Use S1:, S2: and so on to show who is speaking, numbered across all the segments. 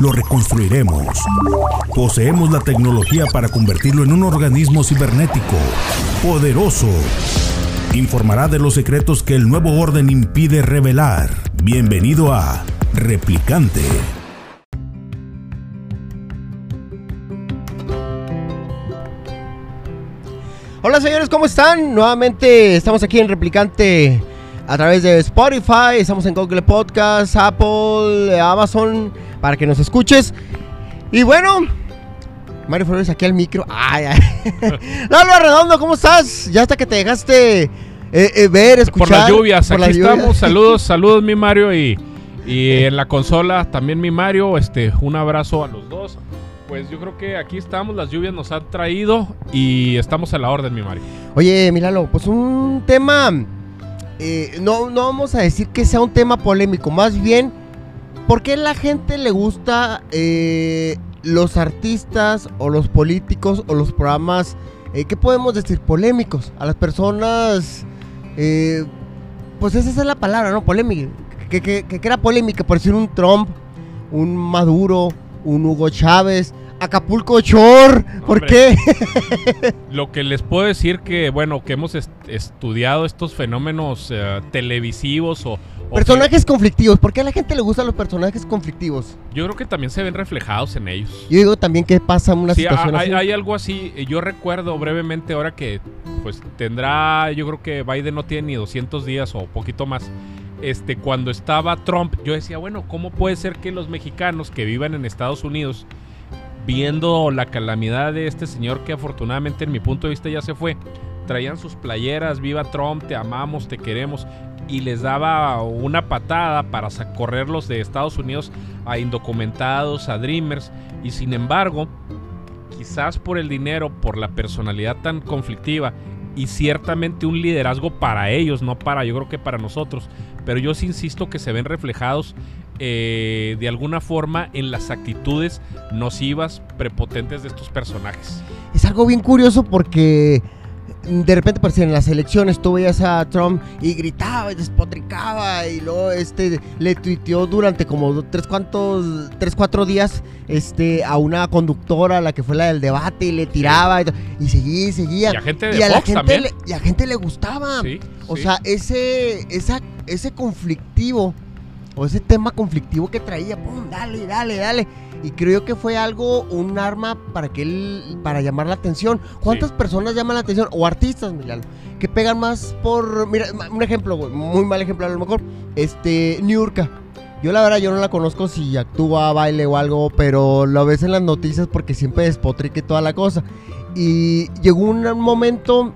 S1: Lo reconstruiremos. Poseemos la tecnología para convertirlo en un organismo cibernético, poderoso. Informará de los secretos que el nuevo orden impide revelar. Bienvenido a Replicante.
S2: Hola señores, ¿cómo están? Nuevamente estamos aquí en Replicante a través de Spotify, estamos en Google Podcast, Apple, Amazon, para que nos escuches. Y bueno, Mario Flores aquí al micro. Ay, ay. Lalo Redondo, ¿cómo estás? Ya hasta que te dejaste eh, eh, ver, escuchar.
S3: Por las lluvias,
S2: por
S3: aquí
S2: las lluvias.
S3: estamos. Saludos, saludos mi Mario y, y en la consola también mi Mario. Este, un abrazo a los dos. Pues yo creo que aquí estamos, las lluvias nos han traído y estamos a la orden, mi Mario.
S2: Oye, Milalo, pues un tema. eh, no, no vamos a decir que sea un tema polémico, más bien, ¿por qué la gente le gusta eh, los artistas o los políticos o los programas, eh, ¿qué podemos decir? Polémicos. A las personas, eh, pues esa es la palabra, ¿no? Polémica. Que, que, que era polémica, por decir un Trump, un Maduro, un Hugo Chávez. Acapulco Shore, ¿por
S3: Hombre.
S2: qué?
S3: Lo que les puedo decir que, bueno, que hemos est- estudiado estos fenómenos eh, televisivos o... o que-
S2: Personajes conflictivos. ¿Por qué a la gente le gustan los personajes conflictivos?
S3: yo creo que también se ven reflejados en ellos.
S2: Yo digo también que pasa en una
S3: Sí,
S2: situación
S3: hay,
S2: así.
S3: hay algo así. eh, Yo recuerdo brevemente ahora que pues tendrá, yo creo que Biden no tiene ni 200 días o poquito más. Este, cuando estaba Trump, yo decía, bueno, ¿cómo puede ser que los mexicanos que vivan en Estados Unidos, viendo la calamidad de este señor que afortunadamente en mi punto de vista ya se fue, traían sus playeras, viva Trump, te amamos, te queremos, y les daba una patada para correrlos de Estados Unidos a indocumentados, a Dreamers, y sin embargo, quizás por el dinero, por la personalidad tan conflictiva y ciertamente un liderazgo para ellos, no para, yo creo que para nosotros, pero yo sí insisto que se ven reflejados eh, de alguna forma en las actitudes nocivas, prepotentes de estos personajes.
S2: Es algo bien curioso porque de repente, pues en las elecciones tú veías a Trump y gritaba y despotricaba y luego este le tuiteó durante como tres cuantos, tres, cuatro días este, a una conductora, la que fue la del debate, y le tiraba y, y seguía y seguía.
S3: Y a gente de
S2: Y a la gente, le, y a gente le gustaba.
S3: Sí,
S2: O
S3: sí.
S2: sea, ese, esa, ese conflictivo, o ese tema conflictivo que traía, pum, dale, dale, dale. Y creo que fue algo, un arma para que él, para llamar la atención. ¿Cuántas
S3: Sí.
S2: personas llaman la atención? O artistas, Milano, que pegan más por, mira, un ejemplo, güey, muy mal ejemplo a lo mejor, este, Niurka. Yo la verdad, yo no la conozco si actúa, baile o algo, pero lo ves en las noticias porque siempre despotrica y toda la cosa. Y llegó un momento,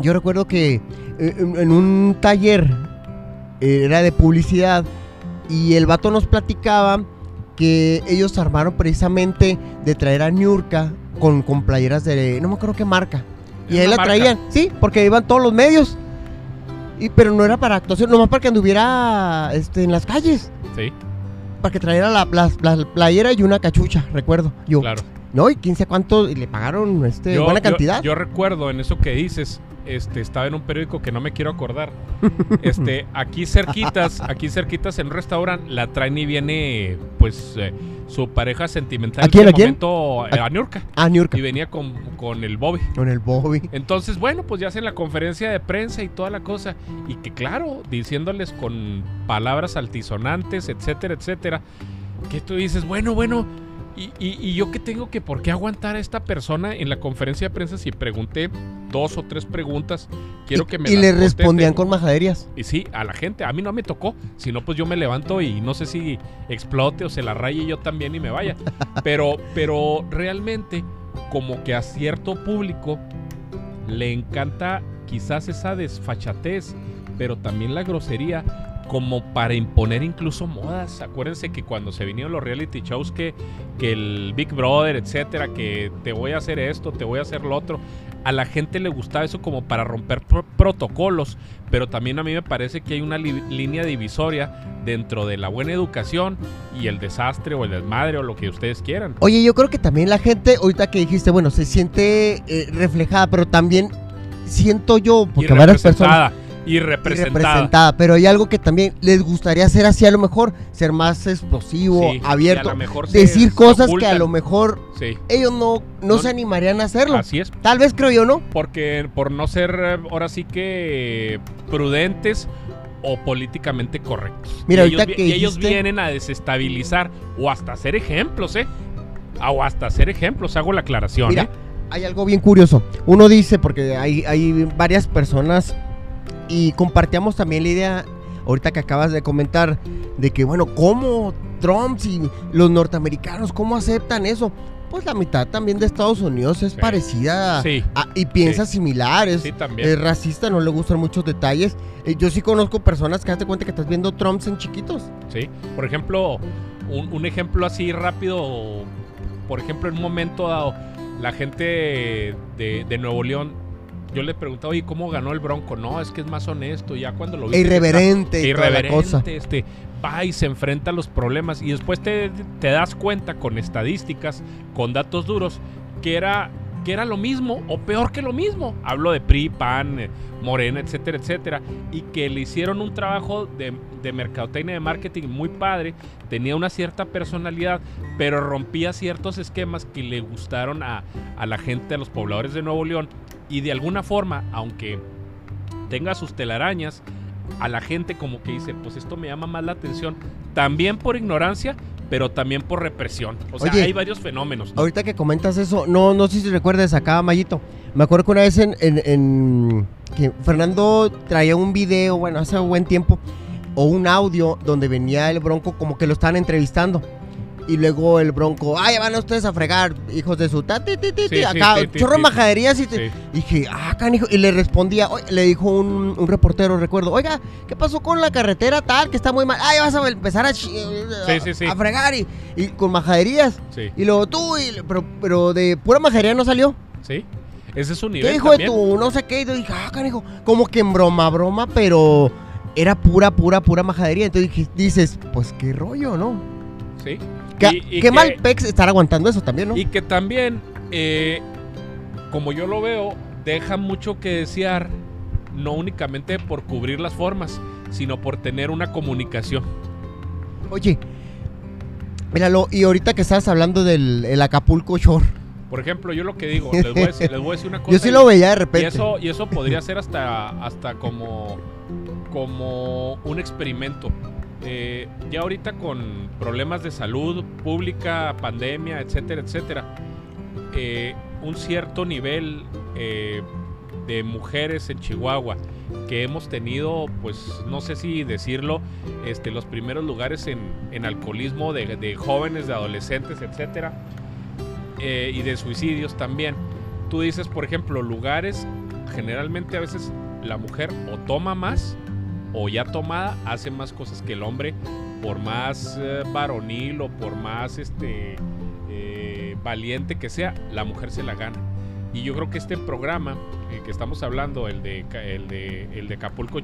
S2: yo recuerdo que eh, en, en un taller eh, era de publicidad y el vato nos platicaba que ellos armaron precisamente de traer a Niurka con, con playeras de no me acuerdo qué marca. Y ahí la
S3: marca.
S2: traían, sí, porque iban todos los medios. Y, pero no era para actuación, nomás para que anduviera este, en las calles.
S3: Sí,
S2: Para que trajera la, la- la playera y una cachucha, recuerdo. Yo,
S3: claro.
S2: no, y 15 cuánto, y le pagaron este,
S3: Yo-
S2: buena
S3: yo-
S2: cantidad.
S3: Yo, recuerdo en eso que dices, este, estaba en un periódico que no me quiero acordar. Este, aquí cerquitas, aquí cerquitas en un restaurante, la traen y viene, pues, eh, su pareja sentimental
S2: ¿A quién,
S3: en
S2: a quién?
S3: momento, eh, a Niurka,
S2: ah, Niurka,
S3: y venía con, con el Bobby.
S2: con el Bobby.
S3: Entonces, bueno, pues ya hacen la conferencia de prensa y toda la cosa. Y que claro, diciéndoles con palabras altisonantes, etcétera, etcétera. Que tú dices, bueno, bueno, y, y- y yo que tengo que por qué aguantar a esta persona en la conferencia de prensa si pregunté dos o tres preguntas, quiero
S2: y,
S3: que me
S2: y le respondían con majaderías.
S3: Y sí, a la gente, a mí no me tocó, si no pues yo me levanto y no sé si explote o se la raye yo también y me vaya. Pero, pero realmente como que a cierto público le encanta quizás esa desfachatez, pero también la grosería como para imponer incluso modas. Acuérdense que cuando se vinieron los reality shows que, que el Big Brother, etcétera, que te voy a hacer esto, te voy a hacer lo otro, a la gente le gustaba eso como para romper pro- protocolos, pero también a mí me parece que hay una línea divisoria dentro de la buena educación y el desastre o el desmadre o lo que ustedes quieran.
S2: Oye, yo creo que también la gente, ahorita que dijiste, bueno, se siente eh, reflejada, pero también siento yo, porque varias personas...
S3: representada. Y representada.
S2: pero hay algo que también les gustaría hacer así a lo mejor, ser más explosivo,
S3: Sí,
S2: abierto,
S3: a lo mejor
S2: decir cosas que a lo mejor
S3: Sí,
S2: ellos no, no,
S3: No-
S2: se animarían a hacerlo.
S3: así es.
S2: Tal vez creo yo, ¿no?
S3: Porque por no ser ahora sí que prudentes o políticamente correctos.
S2: Mira,
S3: y ellos,
S2: ahorita
S3: vi-
S2: que
S3: y ellos vienen a desestabilizar o hasta hacer ejemplos, ¿eh? O hasta hacer ejemplos, hago la aclaración.
S2: Mira,
S3: ¿eh?
S2: hay algo bien curioso. Uno dice, porque hay, hay varias personas y compartíamos también la idea, ahorita que acabas de comentar, de que, bueno, ¿cómo Trump y los norteamericanos, cómo aceptan eso? Pues la mitad también de Estados Unidos es
S3: Sí.
S2: parecida
S3: Sí,
S2: a- y piensa similar, es,
S3: sí, también.
S2: es racista, no le gustan muchos detalles. Eh, yo sí conozco personas que hazte cuenta que estás viendo Trumps en chiquitos.
S3: Sí. Por ejemplo, un, un ejemplo así rápido. Por ejemplo, en un momento dado, la gente de, de Nuevo León, yo le preguntaba, oye, ¿cómo ganó el Bronco? No, es que es más honesto. Ya cuando lo vi.
S2: E irreverente y toda la cosa.
S3: irreverente, este, va y se enfrenta a los problemas y después te, te das cuenta con estadísticas, con datos duros, que era, que era lo mismo o peor que lo mismo. Hablo de PRI, PAN, eh, Morena, etcétera, etcétera, y que le hicieron un trabajo de, de mercadotecnia, de marketing muy padre, tenía una cierta personalidad, pero rompía ciertos esquemas que le gustaron a, a la gente, a los pobladores de Nuevo León, y de alguna forma, aunque tenga sus telarañas, a la gente como que dice, pues esto me llama más la atención, también por ignorancia, pero también por represión. O sea,
S2: Oye,
S3: hay varios fenómenos. ¿no?
S2: Ahorita que comentas eso, no, no sé si recuerdas acá, Mayito. Me acuerdo que una vez en, en- en- que Fernando traía un video, bueno, hace buen tiempo, o un audio donde venía el Bronco como que lo estaban entrevistando. Y luego el Bronco, ay, van ustedes a fregar, hijos de su ta, ti, ti, ti,
S3: Sí,
S2: ti",
S3: sí,
S2: acá,
S3: sí,
S2: chorro de majaderías y te- dije, ah, canijo, y le respondía, oye, le dijo un, un reportero, recuerdo, oiga, ¿qué pasó con la carretera tal que está muy mal? Ay, vas a empezar a, a fregar y, y con majaderías. Y luego tú, y- pero, pero de pura majadería no salió.
S3: sí. Ese es su
S2: ¿Qué
S3: nivel
S2: hijo de tu no sé qué? Y yo dije, ah, canijo, como que en broma, broma, pero era pura, pura, pura majadería. Entonces dije- dices, pues qué rollo, ¿no?
S3: Sí.
S2: Qué,
S3: Y- y
S2: mal pex estar aguantando eso también, ¿no?
S3: Y que también, eh, como yo lo veo, deja mucho que desear, no únicamente por cubrir las formas, sino por tener una comunicación.
S2: Oye, míralo, y ahorita que estás hablando del el Acapulco Shore,
S3: Por ejemplo, yo lo que digo, les voy a decir, les voy a decir una cosa.
S2: yo sí
S3: y-
S2: lo veía de
S3: Y
S2: repente.
S3: eso, y eso podría ser hasta, hasta como, como un experimento. Eh, ya ahorita con problemas de salud pública, pandemia, etcétera, etcétera, eh, un cierto nivel eh, de mujeres en Chihuahua que hemos tenido, pues no sé si decirlo, este, los primeros lugares en, en alcoholismo de, de jóvenes, de adolescentes, etcétera, y de suicidios también. Tú dices, por ejemplo, lugares, generalmente a veces la mujer o toma más o ya tomada hace más cosas que el hombre, por más eh, varonil o por más este eh, valiente que sea, la mujer se la gana. Y yo creo que este programa eh, que estamos hablando, el de, el de, el de Acapulco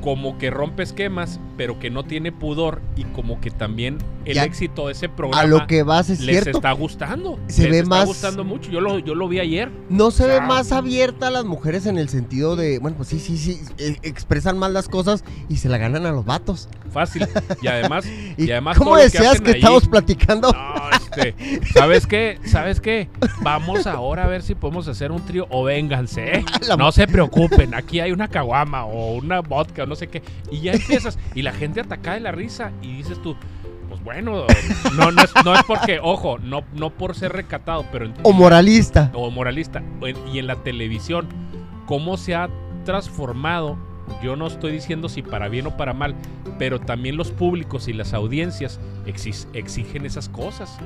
S3: como que rompe esquemas, pero que no tiene pudor y como que también el
S2: Ya,
S3: éxito de ese programa
S2: A lo que vas es
S3: les
S2: cierto.
S3: está gustando.
S2: Se
S3: les
S2: ve
S3: está
S2: más-
S3: gustando mucho. Yo lo, yo lo vi ayer.
S2: No se ve
S3: sea-
S2: más abierta a las mujeres en el sentido de, bueno, pues sí, sí, sí, eh, expresan más las cosas y se la ganan a los vatos.
S3: Fácil. Y además,
S2: ¿Y,
S3: además
S2: cómo
S3: lo que
S2: que, estamos platicando?
S3: No, este, ¿sabes qué? ¿Sabes qué? Vamos ahora a ver si podemos hacer un trío o vénganse, ¿eh? No se preocupen, aquí hay una caguama o una vodka o no sé qué. Y ya empiezas, y la gente ataca de la risa y dices tú, pues bueno, no, no, es, no es porque, ojo, no, no por ser recatado, pero en-
S2: O moralista.
S3: o moralista. y en la televisión, cómo se ha transformado, yo no estoy diciendo si para bien o para mal, pero también los públicos y las audiencias exis- exigen esas cosas.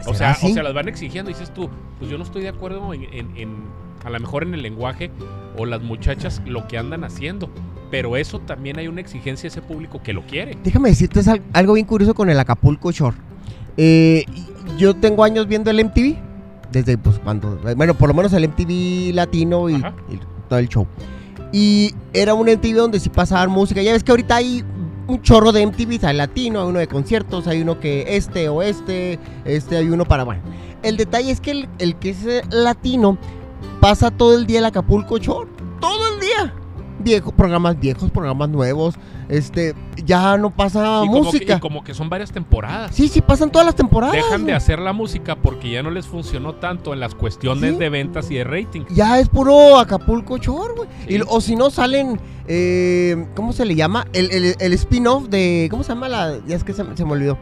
S3: O
S2: ¿Será
S3: sea,
S2: así?
S3: o sea, las van exigiendo. Y dices tú, pues yo no estoy de acuerdo en, en- en- a lo mejor en el lenguaje o las muchachas lo que andan haciendo. Pero eso también hay una exigencia de ese público que lo quiere.
S2: Déjame decirte algo bien curioso con el Acapulco Shore. Eh, yo tengo años viendo el MTV. Desde pues cuando. Bueno, por lo menos el MTV latino y, todo el show. Y era un MTV donde sí pasaban música. Ya ves que ahorita hay un chorro de MTVs. Hay latino, hay uno de conciertos, hay uno que este o este. Este hay uno para. Bueno. El detalle es que el, el que es latino pasa todo el día el Acapulco Shore. Todo el día. Viejos programas viejos, programas nuevos. Este, ya no pasa
S3: y, como que,
S2: música.
S3: y como que son varias temporadas.
S2: Sí, sí, pasan todas las temporadas.
S3: Dejan de hacer la música porque ya no les funcionó tanto en las cuestiones
S2: Sí.
S3: de ventas y de rating.
S2: Ya es puro Acapulco Shore, güey.
S3: Sí.
S2: O si no salen, eh, ¿cómo se le llama? El, el- el spin-off de, ¿cómo se llama la? Ya es que se, se me olvidó.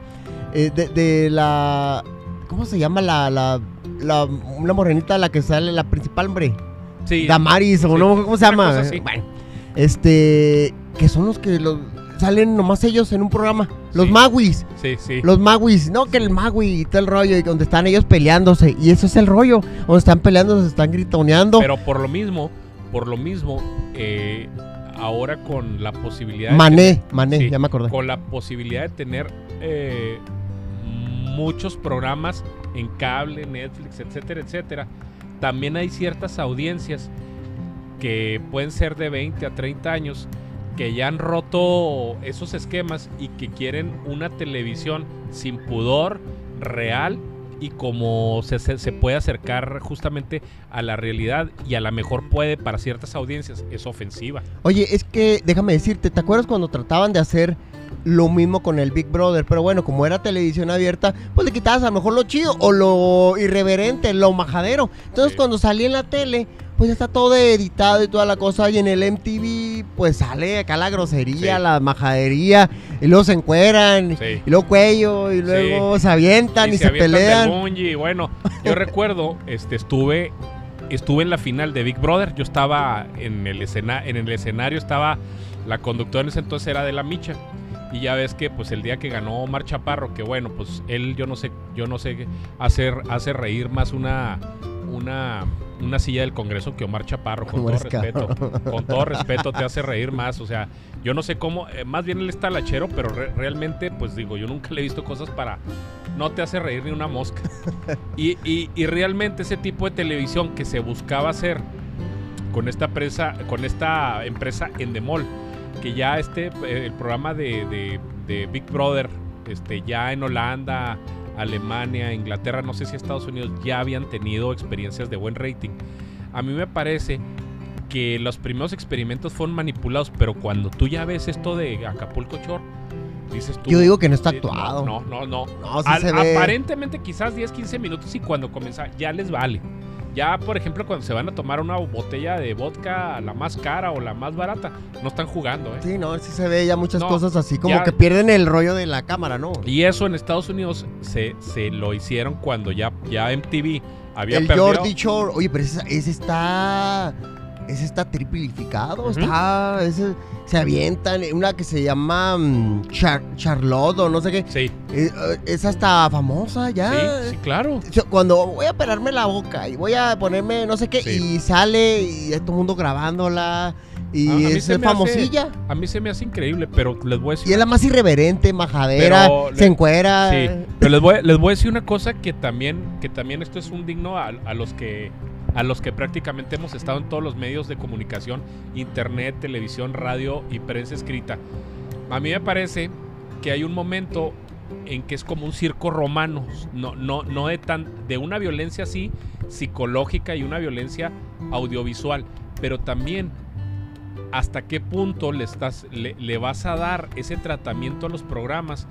S2: Eh, de, de la, ¿cómo se llama la, la, la, una morenita la que sale, la principal, hombre?
S3: Sí,
S2: Damaris, o
S3: Sí.
S2: no, ¿cómo se llama? Bueno, este, que son los que los, salen nomás ellos en un programa. Los
S3: Sí.
S2: Maguis.
S3: sí, sí.
S2: Los Maguis, no que el Magui y todo el rollo, y donde están ellos peleándose. Y eso es el rollo, donde están peleando, se están gritoneando.
S3: Pero por lo mismo, por lo mismo, eh, ahora con la posibilidad de
S2: Mané,
S3: tener-
S2: Mané,
S3: sí,
S2: ya me acordé.
S3: con la posibilidad de tener eh, muchos programas en cable, Netflix, etcétera, etcétera, también hay ciertas audiencias que pueden ser de 20 a 30 años que ya han roto esos esquemas y que quieren una televisión sin pudor, real y como se, se, se puede acercar justamente a la realidad y a la mejor puede para ciertas audiencias, es ofensiva.
S2: Oye, es que déjame decirte, ¿te acuerdas cuando trataban de hacer lo mismo con el Big Brother? Pero bueno, como era televisión abierta, pues le quitabas a lo mejor lo chido o lo irreverente, lo majadero. Entonces
S3: Sí.
S2: cuando salía en la tele, pues ya está todo editado y toda la cosa. Y en el MTV, pues sale acá la grosería,
S3: Sí.
S2: la majadería, y luego se encueran,
S3: Sí.
S2: y luego cuello, y luego se avientan y, se,
S3: avientan del
S2: pelean.
S3: bungee, y bueno, yo recuerdo, este, estuve, estuve en la final de Big Brother. Yo estaba en el, escena, en el escenario, estaba la conductora en ese entonces era de la Micha. Y ya ves que pues el día que ganó Omar Chaparro, que bueno, pues él yo no sé, yo no sé hacer hace reír más una una una silla del Congreso que Omar Chaparro, con
S2: ¿Cómo
S3: todo respeto.
S2: cabrón?
S3: Con todo respeto te hace reír más, o sea, yo no sé cómo, eh, más bien él está lachero, pero re- realmente, pues digo, yo nunca le he visto cosas para, no te hace reír ni una mosca. Y, y- y realmente ese tipo de televisión que se buscaba hacer con esta empresa, con esta empresa Endemol, que ya este, eh, el programa de, de- de Big Brother, este, ya en Holanda, Alemania, Inglaterra, no sé si Estados Unidos, ya habían tenido experiencias de buen rating. A mí me parece que los primeros experimentos fueron manipulados, pero cuando tú ya ves esto de Acapulco Shore, dices tú...
S2: Yo digo que no está
S3: eh,
S2: actuado.
S3: No, no, no.
S2: No, sí
S3: Al-. Aparentemente quizás 10, 15 minutos y cuando comienza ya les vale. Ya, por ejemplo, cuando se van a tomar una botella de vodka, la más cara o la más barata, no están jugando, ¿eh?
S2: Sí, no, sí se ve ya muchas
S3: No,
S2: cosas así, como
S3: ya-
S2: que pierden el rollo de la cámara, ¿no?
S3: Y eso en Estados Unidos se, se lo hicieron cuando ya, ya MTV había
S2: el
S3: perdido.
S2: Jordi Shore, oye, pero ese, ese está. Ese está triplificado, está. Ese, se avientan. Una que se llama mm, Char- Charlotte o no sé qué.
S3: Sí,
S2: eh, eh, esa está famosa ya.
S3: sí, sí, claro.
S2: Cuando voy a operarme la boca y voy a ponerme no sé qué,
S3: Sí.
S2: y sale y hay todo el mundo grabándola. Y
S3: A- a mí
S2: es
S3: hace-
S2: famosilla.
S3: A mí se me hace increíble, pero les voy a decir
S2: Y es la más irreverente, majadera,
S3: Pero
S2: se encuera.
S3: Sí, pero les voy, les voy a decir una cosa que también, que también esto es un digno a, a los que a los que prácticamente hemos estado en todos los medios de comunicación, internet, televisión, radio y prensa escrita. A mí me parece que hay un momento en que es como un circo romano, no, no, no de tan, de una violencia así psicológica y una violencia audiovisual, pero también hasta qué punto le estás, le, le vas a dar ese tratamiento a los programas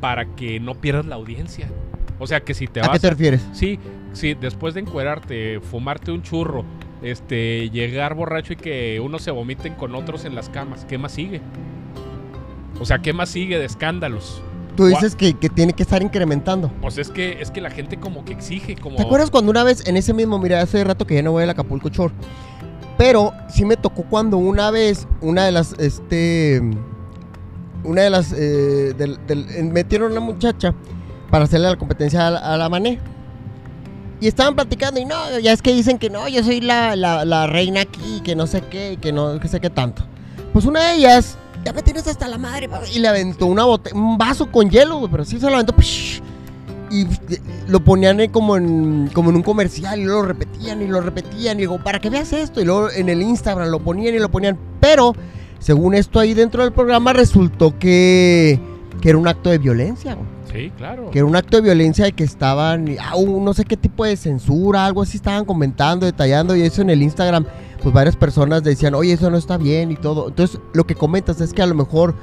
S3: para que no pierdas la audiencia. O sea que si te
S2: ¿A
S3: vas
S2: qué te refieres?
S3: Sí, sí, después de encuerarte, fumarte un churro, este, llegar borracho y que unos se vomiten con otros en las camas, ¿qué más sigue? O sea, ¿qué más sigue de escándalos?
S2: Tú dices que, que tiene que estar incrementando.
S3: Pues es que es que la gente como que exige, como
S2: ¿Te acuerdas cuando una vez en ese mismo, mira, hace rato que ya no voy al Acapulco Shore? Pero sí me tocó cuando una vez una de las, este, una de las, eh, del- del- eh, metieron a una muchacha para hacerle la competencia a la, Mané. Y estaban platicando y no, ya es que dicen que no, yo soy la, la- reina aquí, que no sé qué, que no que sé qué tanto. Pues una de ellas, ya me tienes hasta la madre, pa", y le aventó una un vaso con hielo, güey, pero sí se lo aventó. psh, y lo ponían como en, como en un comercial y lo repetían y lo repetían. Y digo, para que veas esto. Y luego en el Instagram lo ponían y lo ponían. Pero, según esto ahí dentro del programa, resultó que, que era un acto de violencia, güey.
S3: Sí, claro.
S2: Que era un acto de violencia de que estaban, ah, un- no sé qué tipo de censura, algo así estaban comentando, detallando. Y eso en el Instagram, pues varias personas decían, oye, eso no está bien y todo. Entonces, lo que comentas es que a lo mejor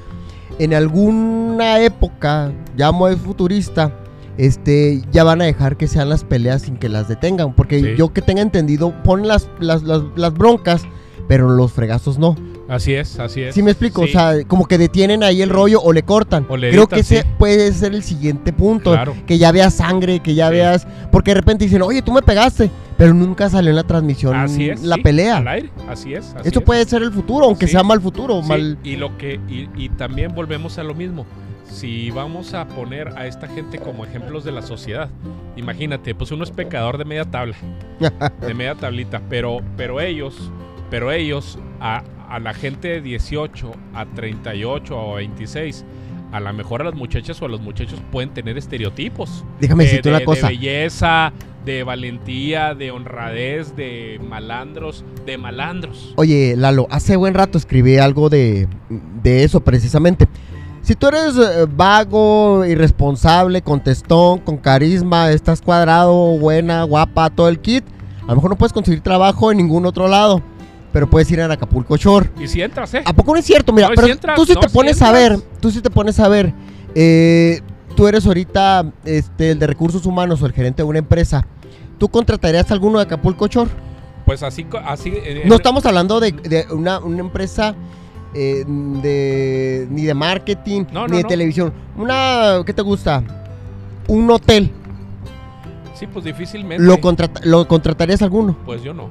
S2: en alguna época, ya muy futurista, este, ya van a dejar que sean las peleas sin que las detengan. Porque
S3: Sí.
S2: yo que tenga entendido, ponen las, las, las, las broncas, pero los fregazos no.
S3: Así es, así es.
S2: ¿Sí me explico?
S3: Sí,
S2: O sea, como que detienen ahí el rollo o le cortan.
S3: O le
S2: Creo
S3: editan,
S2: que ese
S3: sí.
S2: puede ser el siguiente punto.
S3: Claro.
S2: Que ya veas sangre, que ya
S3: Sí.
S2: veas... Porque de repente dicen, oye, tú me pegaste. Pero nunca salió en la transmisión
S3: Así es.
S2: la pelea.
S3: Al aire, así es. así
S2: Esto
S3: es.
S2: puede ser el futuro, aunque sea mal futuro. Mal...
S3: y lo que y, y también volvemos a lo mismo. Si vamos a poner a esta gente como ejemplos de la sociedad, imagínate, pues uno es pecador de media tabla, de media tablita, pero pero ellos, pero ellos a, a la gente de 18 a 38 o 26 a lo mejor a las muchachas o a los muchachos pueden tener estereotipos.
S2: Déjame
S3: de,
S2: decirte
S3: de-
S2: una
S3: de
S2: cosa.
S3: belleza, de valentía, de honradez, de malandros, de malandros.
S2: Oye, Lalo, hace buen rato escribí algo de, de eso precisamente. Si tú eres eh, vago, irresponsable, contestón, con carisma, estás cuadrado, buena, guapa, todo el kit, a lo mejor no puedes conseguir trabajo en ningún otro lado, pero puedes ir a Acapulco Shore.
S3: Y si entras, ¿eh?
S2: ¿A poco no es cierto? Mira,
S3: No,
S2: pero
S3: si entras,
S2: tú sí
S3: no,
S2: te
S3: si
S2: pones a ver, tú sí te pones a ver, eh, tú eres ahorita este, el de recursos humanos o el gerente de una empresa. ¿Tú contratarías a alguno de Acapulco Shore?
S3: Pues así, así eh,
S2: No
S3: en-
S2: estamos hablando de, de una, una empresa eh, de, ni de marketing,
S3: No,
S2: ni
S3: no,
S2: de
S3: no.
S2: televisión. Una, ¿qué te gusta? Un hotel.
S3: Sí, pues difícilmente.
S2: ¿Lo, contrata- ¿Lo contratarías alguno?
S3: Pues yo no.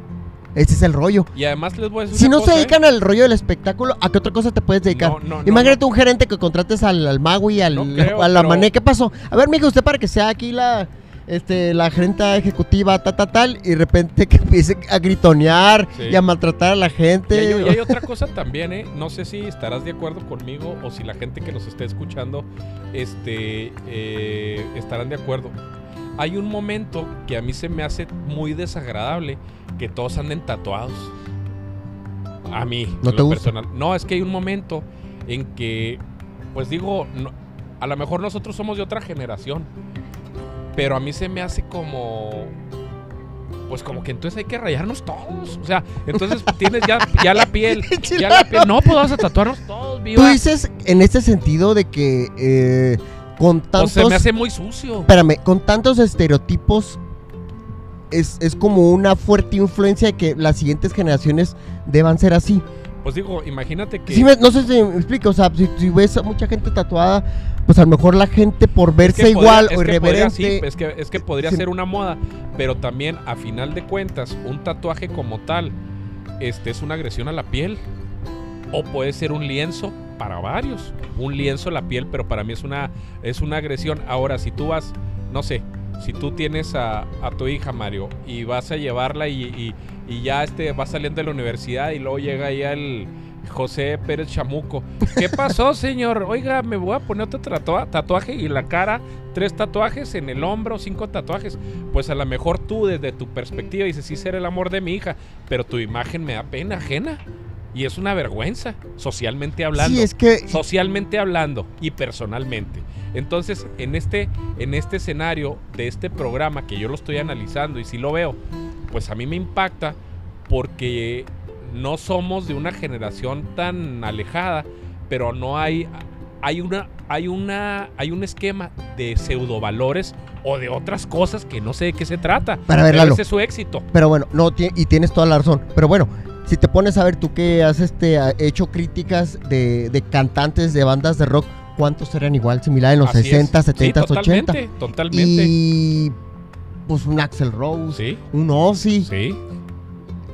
S2: Ese es el rollo.
S3: Y además les voy a decir
S2: Si
S3: una
S2: no se
S3: cosa, ¿eh?
S2: dedican al rollo del espectáculo, ¿a qué otra cosa te puedes dedicar?
S3: No, no, no,
S2: Imagínate un gerente que contrates al, al mago y al,
S3: creo,
S2: a la
S3: pero-
S2: mané. ¿Qué pasó? A ver, mija, usted para que sea aquí la, este, la gerente ejecutiva, ta, ta, tal, y de repente que empiece a gritonear
S3: Sí.
S2: y a maltratar a la
S3: Y
S2: gente.
S3: hay, y hay otra cosa también, ¿eh? No sé si estarás de acuerdo conmigo o si la gente que nos esté escuchando este, eh, estarán de acuerdo. Hay un momento que a mí se me hace muy desagradable que todos anden tatuados. A mí,
S2: ¿No
S3: en
S2: te
S3: lo
S2: gusta?
S3: personal. No, es que hay un momento en que, pues digo, no- a lo mejor nosotros somos de otra generación, pero a mí se me hace como pues como que entonces hay que rayarnos todos. O sea, entonces tienes ya, ya la piel. ya la piel. No, pues vamos a tatuarnos todos,
S2: Tú
S3: viva.
S2: dices en este sentido de que eh, con
S3: O
S2: tantos...
S3: se me hace muy sucio.
S2: Espérame, con tantos estereotipos es, es como una fuerte influencia de que las siguientes generaciones deban ser así.
S3: Pues digo, imagínate que.
S2: Sí no sé si me explico, o sea, si, si ves a mucha gente tatuada, pues a lo mejor la gente por
S3: es
S2: verse
S3: que
S2: igual
S3: podría-
S2: o
S3: es que podría- sí,
S2: irreverente...
S3: es que, es que podría
S2: Sí.
S3: ser una moda, pero también a final de cuentas, un tatuaje como tal este, es una agresión a la piel. O puede ser un lienzo para varios. Un lienzo a la piel, pero para mí es una, es una agresión. Ahora, si tú vas, no sé, si tú tienes a, a tu hija, Mario, y vas a llevarla y, y- ya este, va saliendo de la universidad y luego llega ya el José Pérez Chamuco. ¿Qué pasó, señor? Oiga, me voy a poner otro tatua- tatuaje y la cara, tres tatuajes en el hombro, cinco tatuajes. Pues a lo mejor tú desde tu perspectiva dices, sí, ser el amor de mi hija, pero tu imagen me da pena ajena. Y es una vergüenza, socialmente hablando
S2: Sí, es que...
S3: socialmente hablando y personalmente. Entonces, en este, en este escenario de este programa que yo lo estoy analizando y si lo veo, pues a mí me impacta porque no somos de una generación tan alejada, pero no hay hay una hay una hay un esquema de pseudovalores o de otras cosas que no sé de qué se trata.
S2: Para ver,
S3: Pero
S2: Lalo.
S3: ese es su éxito.
S2: Pero bueno, no, y tienes toda la razón. Pero bueno, si te pones a ver tú que has este, hecho críticas de, de cantantes de bandas de rock, ¿cuántos eran igual, similar en los
S3: Así es.
S2: 60,
S3: Sí,
S2: 70, 80?
S3: totalmente, totalmente.
S2: Y pues un Axel Rose,
S3: Sí,
S2: un Ozzy.
S3: sí.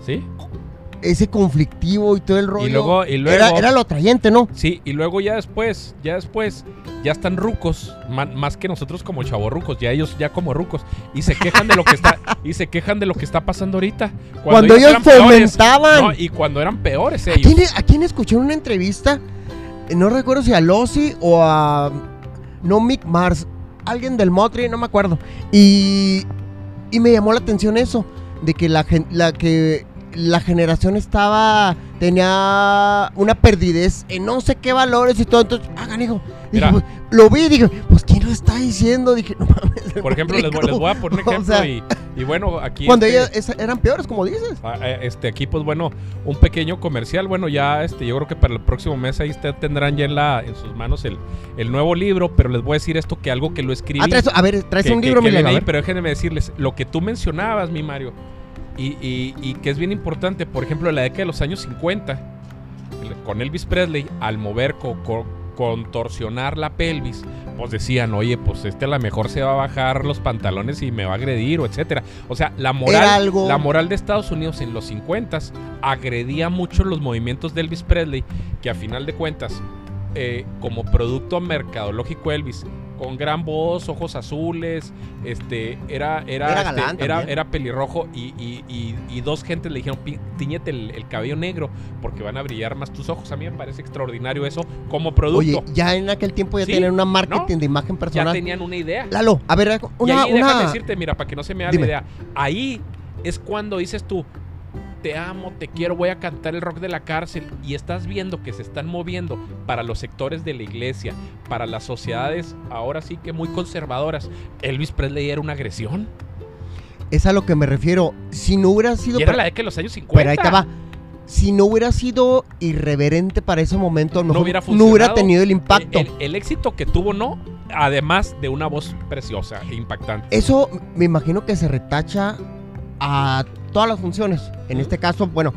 S3: Sí.
S2: Ese conflictivo y todo el rollo.
S3: Y luego, y luego
S2: era, era lo atrayente, ¿no?
S3: Sí, y luego ya después, ya después, ya están rucos, más que nosotros como chavorrucos, ya ellos ya como rucos, y se quejan de lo que está, y se quejan de lo que está pasando ahorita.
S2: Cuando ellos
S3: peores.
S2: fomentaban.
S3: No, y cuando eran peores
S2: ¿A
S3: ellos.
S2: quién, ¿A quién escuché en una entrevista? No recuerdo si a Lossi o a. No, Mick Mars. Alguien del Motri, no me acuerdo. Y. Y me llamó la atención eso. De que la, gen- la que. La generación estaba. Tenía una perdidez en no sé qué valores y todo. Entonces, hagan hijo. Dije,
S3: Mira.
S2: pues, lo vi y dije, pues ¿quién lo está diciendo? Dije, no mames.
S3: Por ejemplo, les voy, les voy a poner
S2: O
S3: ejemplo
S2: sea,
S3: y, y bueno, aquí...
S2: Cuando
S3: este,
S2: ellas eran peores, como dices.
S3: ah, eh, este, aquí pues bueno, un pequeño comercial, bueno, ya este, yo creo que para el próximo mes ahí usted tendrán ya en, la, en sus manos el, el nuevo libro, pero les voy a decir esto, que algo que lo escribí...
S2: Ah, traes, a ver, traes
S3: que-
S2: un libro,
S3: que
S2: Milena,
S3: ahí, pero déjenme decirles, lo que tú mencionabas, mi Mario, y, y- y que es bien importante, por ejemplo, en la década de los años 50, el- con Elvis Presley, al mover, co- co- contorsionar la pelvis, pues decían, oye, pues este a lo mejor se va a bajar los pantalones y me va a agredir, o etcétera. O sea, la moral,
S2: algo-
S3: la moral de Estados Unidos en los 50 agredía mucho los movimientos de Elvis Presley, que a final de cuentas, eh, como producto mercadológico Elvis, con gran voz, ojos azules, este, era, era,
S2: Era
S3: este, era, pelirrojo y, y- y- y dos gentes le dijeron, "Pi- tiñete el, el cabello negro porque van a brillar más tus ojos. A mí me parece extraordinario eso como producto.
S2: Oye, ya en aquel tiempo ya
S3: Sí,
S2: tenían una marketing
S3: ¿no?
S2: de imagen
S3: ya
S2: personal.
S3: tenían una idea.
S2: Lalo, a ver,
S3: y
S2: una,
S3: ahí déjame decirte, mira, para que no se me haga la idea. Ahí es cuando dices tú, te amo, te quiero, voy a cantar el rock de la cárcel. Y estás viendo que se están moviendo para los sectores de la iglesia, para las sociedades ahora sí que muy conservadoras. Elvis Presley era una agresión.
S2: es a lo que me refiero. Si no hubiera sido.
S3: Y era
S2: per-
S3: la década de los años 50.
S2: pero ahí va. Si no hubiera sido irreverente para ese momento, no,
S3: hubiera
S2: no hubiera tenido el impacto.
S3: El, el- el éxito que tuvo, no. Además de una voz preciosa e impactante.
S2: Eso me imagino que se retacha a todas las funciones. En este caso, bueno,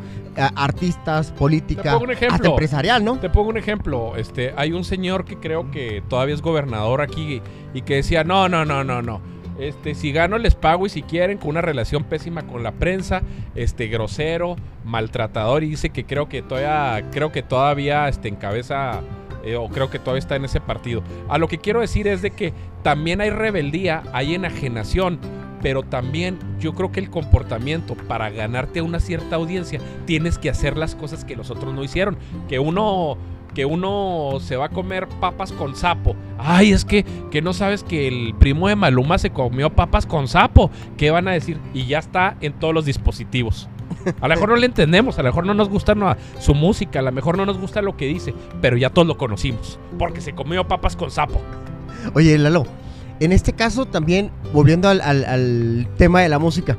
S2: artistas, política,
S3: Te pongo un ejemplo.
S2: hasta empresarial, ¿no?
S3: Te pongo un ejemplo. Este, hay un señor que creo que todavía es gobernador aquí y que decía, no, no, no, no, no. Este, si gano les pago y si quieren, con una relación pésima con la prensa, este, grosero, maltratador, y dice que creo que todavía, creo que todavía este, encabeza, eh, o creo que todavía está en ese partido. A lo que quiero decir es de que también hay rebeldía, hay enajenación, pero también yo creo que el comportamiento para ganarte una cierta audiencia tienes que hacer las cosas que los otros no hicieron. Que uno que uno se va a comer papas con sapo. Ay, es que, que no sabes que el primo de Maluma se comió papas con sapo. ¿Qué van a decir? Y ya está en todos los dispositivos. A lo mejor no le entendemos, a lo mejor no nos gusta su música, a lo mejor no nos gusta lo que dice, pero ya todos lo conocimos, porque se comió papas con sapo.
S2: Oye, Lalo, en este caso también, volviendo al, al- al tema de la música,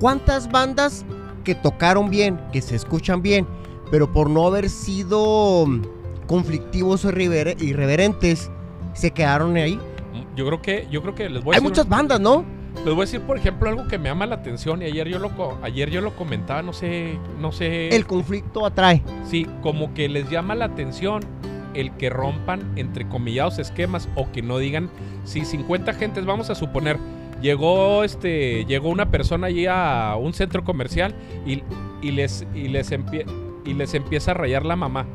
S2: ¿cuántas bandas que tocaron bien, que se escuchan bien, pero por no haber sido mm, conflictivos o irrever- irreverentes, se quedaron ahí?
S3: Yo creo que, yo creo que les voy a
S2: Hay
S3: decir
S2: muchas bandas, ¿no?
S3: Les voy a decir, por ejemplo, algo que me llama la atención y ayer yo lo ayer yo lo comentaba, no sé, no sé,
S2: El conflicto atrae.
S3: sí, como que les llama la atención el que rompan entre comillados esquemas o que no digan si 50 gentes, vamos a suponer, llegó este llegó una persona allí a un centro comercial y, y les y les empie- y les empieza a rayar la mamá.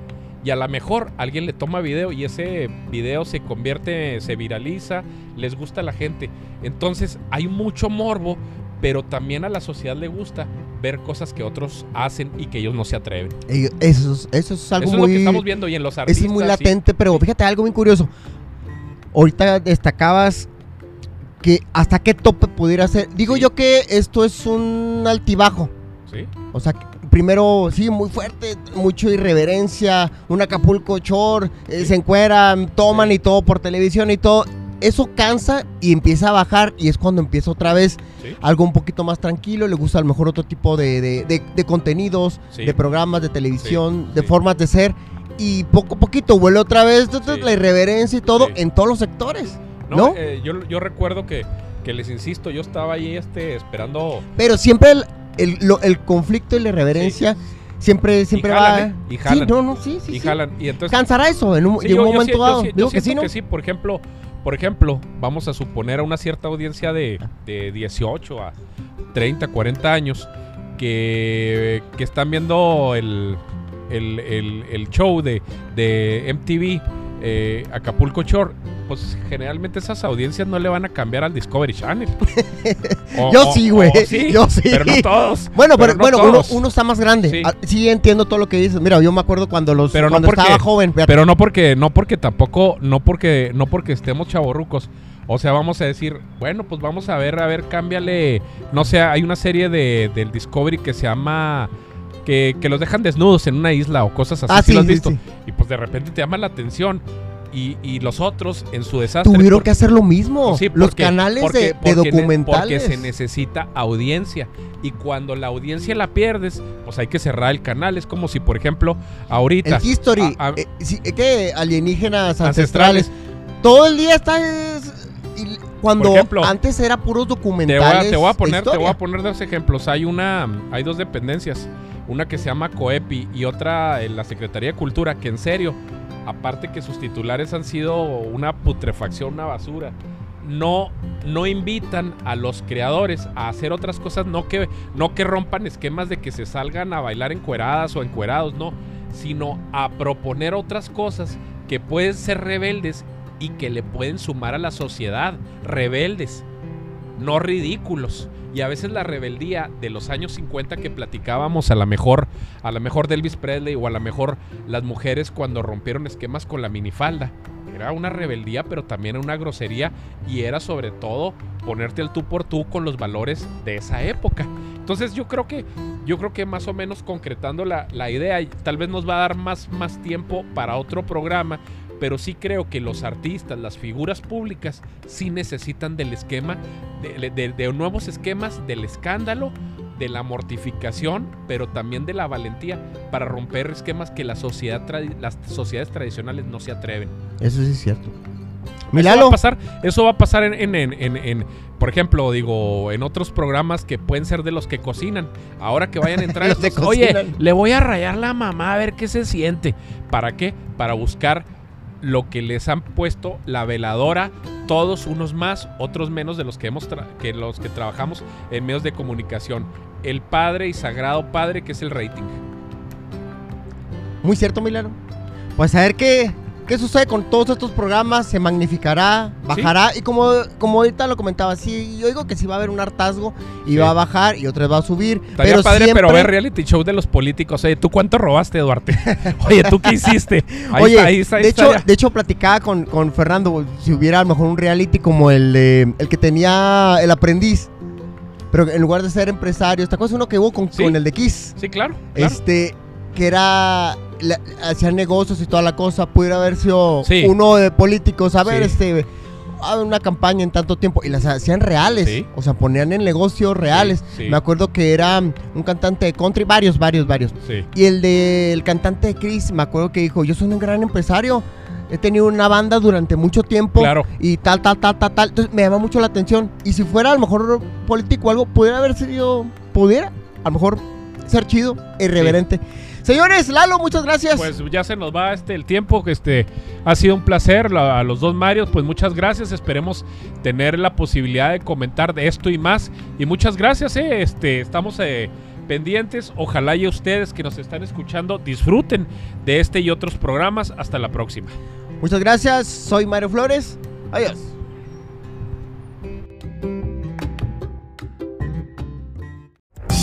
S3: Y a lo mejor alguien le toma video y ese video se convierte, se viraliza, les gusta la gente. Entonces hay mucho morbo, pero también a la sociedad le gusta ver cosas que otros hacen y que ellos no se atreven.
S2: Eso, es- eso es algo
S3: Eso es lo
S2: muy...
S3: que estamos viendo y en los artistas.
S2: Es muy
S3: sí.
S2: latente, pero fíjate algo muy curioso. Ahorita destacabas que hasta qué tope pudiera ser. Digo
S3: Sí.
S2: yo que esto es un altibajo.
S3: Sí.
S2: O sea, primero, sí, muy fuerte, mucho irreverencia, un Acapulco Shore, eh, se encueran, toman
S3: Sí.
S2: y todo por televisión y todo. Eso cansa y empieza a bajar y es cuando empieza otra vez
S3: Sí.
S2: algo un poquito más tranquilo, le gusta a lo mejor otro tipo de, de- de- de contenidos,
S3: Sí.
S2: de programas de televisión,
S3: Sí,
S2: de
S3: sí.
S2: formas de ser y poco a poquito vuelve otra vez
S3: Sí.
S2: la irreverencia y todo
S3: Sí.
S2: en todos los sectores,
S3: No,
S2: ¿no?
S3: eh, yo, yo recuerdo que, que les insisto, yo estaba ahí este, esperando.
S2: Pero siempre el, el- lo- el conflicto y la irreverencia siempre, siempre
S3: jalan,
S2: va...
S3: ¿eh? Y
S2: Sí,
S3: jalan.
S2: no, no, sí, sí,
S3: y
S2: sí.
S3: jalan. Y entonces.
S2: Cansará eso en un,
S3: Sí, yo
S2: momento
S3: sí- yo
S2: dado.
S3: sí- yo
S2: Digo que sí, ¿no?
S3: que sí. Por ejemplo, por ejemplo, vamos a suponer a una cierta audiencia de, de 18 a 30, 40 años. que, que están viendo el, el, el- el show de, de MTV, eh, Acapulco Shore, pues generalmente esas audiencias no le van a cambiar al Discovery Channel. O-
S2: Yo sí, güey.
S3: sí,
S2: Yo sí.
S3: Pero no todos.
S2: Bueno, pero,
S3: no
S2: bueno, uno,
S3: todos.
S2: uno está más grande.
S3: Sí.
S2: Sí. sí entiendo todo lo que dices. Mira, yo me acuerdo cuando los
S3: Pero no
S2: cuando
S3: porque-
S2: estaba joven. fíjate.
S3: Pero no porque, no porque tampoco, no porque, no porque estemos chavorrucos. O sea, vamos a decir, bueno, pues vamos a ver, a ver, cámbiale. No sé, hay una serie de, del Discovery que se llama. Que, que los dejan desnudos en una isla o cosas así.
S2: Ah,
S3: ¿sí
S2: sí,
S3: lo has visto?
S2: sí.
S3: Y pues de repente te llama la atención. Y, y los otros, en su desastre.
S2: Tuvieron que hacer lo mismo.
S3: Sí,
S2: los
S3: porque-
S2: canales
S3: porque-
S2: de, de documentales.
S3: Porque se necesita audiencia. Y cuando la audiencia la pierdes, pues hay que cerrar el canal. Es como si, por ejemplo, ahorita.
S2: El History,
S3: a- a-
S2: eh, sí, que alienígenas
S3: Ancestrales.
S2: ancestrales. Todo el día está. es- y cuando
S3: ejemplo,
S2: antes era puros
S3: Te voy,
S2: documentales.
S3: a, te voy a poner, te voy a poner dos ejemplos. Hay una, hay dos dependencias, una que se llama COEPI y otra en la Secretaría de Cultura, que en serio, aparte que sus titulares han sido una putrefacción, una basura, no, no invitan a los creadores a hacer otras cosas, no que, no que rompan esquemas de que se salgan a bailar encueradas o encuerados, no, sino a proponer otras cosas que pueden ser rebeldes y que le pueden sumar a la sociedad, rebeldes no ridículos. Y a veces la rebeldía de los años 50 que platicábamos, a la mejor, a la mejor de Elvis Presley o a la mejor las mujeres cuando rompieron esquemas con la minifalda. Era una rebeldía, pero también una grosería y era sobre todo ponerte al tú por tú con los valores de esa época. Entonces yo creo que, yo creo que más o menos concretando la, la idea, tal vez nos va a dar más, más tiempo para otro programa, pero sí creo que los artistas, las figuras públicas, sí necesitan del esquema, de, de- de nuevos esquemas, del escándalo, de la mortificación, pero también de la valentía para romper esquemas que la sociedad tradi- las sociedades tradicionales no se atreven.
S2: Eso sí es cierto.
S3: Eso va
S2: Milalo.
S3: a pasar, eso va a pasar en, en- en- por ejemplo, digo, en otros programas que pueden ser de los que cocinan. Ahora que vayan a entrar, estos, oye, le voy a rayar la mamá a ver qué se siente. ¿Para qué? Para buscar lo que les han puesto la veladora, todos unos más, otros menos de los que hemos que los que trabajamos en medios de comunicación. El padre y sagrado padre que es el rating.
S2: Muy cierto, Milano. Pues a ver qué, qué sucede con todos estos programas. Se magnificará, bajará. Y como, como ahorita lo comentaba, sí, yo digo que sí va a haber un hartazgo y
S3: Sí.
S2: va a bajar y otra vez va a subir.
S3: Estaría
S2: pero
S3: padre,
S2: siempre,
S3: pero ver reality show de los políticos. Oye, ¿tú cuánto robaste, Duarte? Oye, ¿tú qué hiciste? Ahí
S2: Oye,
S3: está, ahí está, ahí
S2: de,
S3: está
S2: hecho,
S3: ya.
S2: de hecho, platicaba con, con Fernando si hubiera a lo mejor un reality como el, de- el que tenía el aprendiz. Pero en lugar de ser empresario, esta cosa uno que hubo con,
S3: Sí.
S2: con el de Kiss.
S3: Sí, claro. claro.
S2: Este, que era. La- hacían negocios y toda la cosa. Pudiera haber sido
S3: Sí.
S2: uno de políticos. A ver,
S3: Sí.
S2: este. a ver, Una campaña en tanto tiempo y las hacían reales,
S3: Sí.
S2: o sea, ponían en negocios reales.
S3: Sí, sí.
S2: Me acuerdo que era un cantante de country, varios, varios, varios.
S3: Sí.
S2: Y el del cantante de Chris, me acuerdo que dijo, yo soy un gran empresario, he tenido una banda durante mucho tiempo
S3: Claro.
S2: y tal, tal, tal, tal, tal. Entonces me llama mucho la atención. Y si fuera a lo mejor político o algo, pudiera haber sido, pudiera, a lo mejor ser chido, irreverente. Señores, Lalo, muchas gracias.
S3: Pues ya se nos va este el tiempo, que este ha sido un placer la- a los dos Marios, pues muchas gracias, esperemos tener la posibilidad de comentar de esto y más y muchas gracias, eh, este estamos eh, pendientes, ojalá y ustedes que nos están escuchando disfruten de este y otros programas, hasta la próxima.
S2: muchas gracias, soy Mario Flores. Adiós.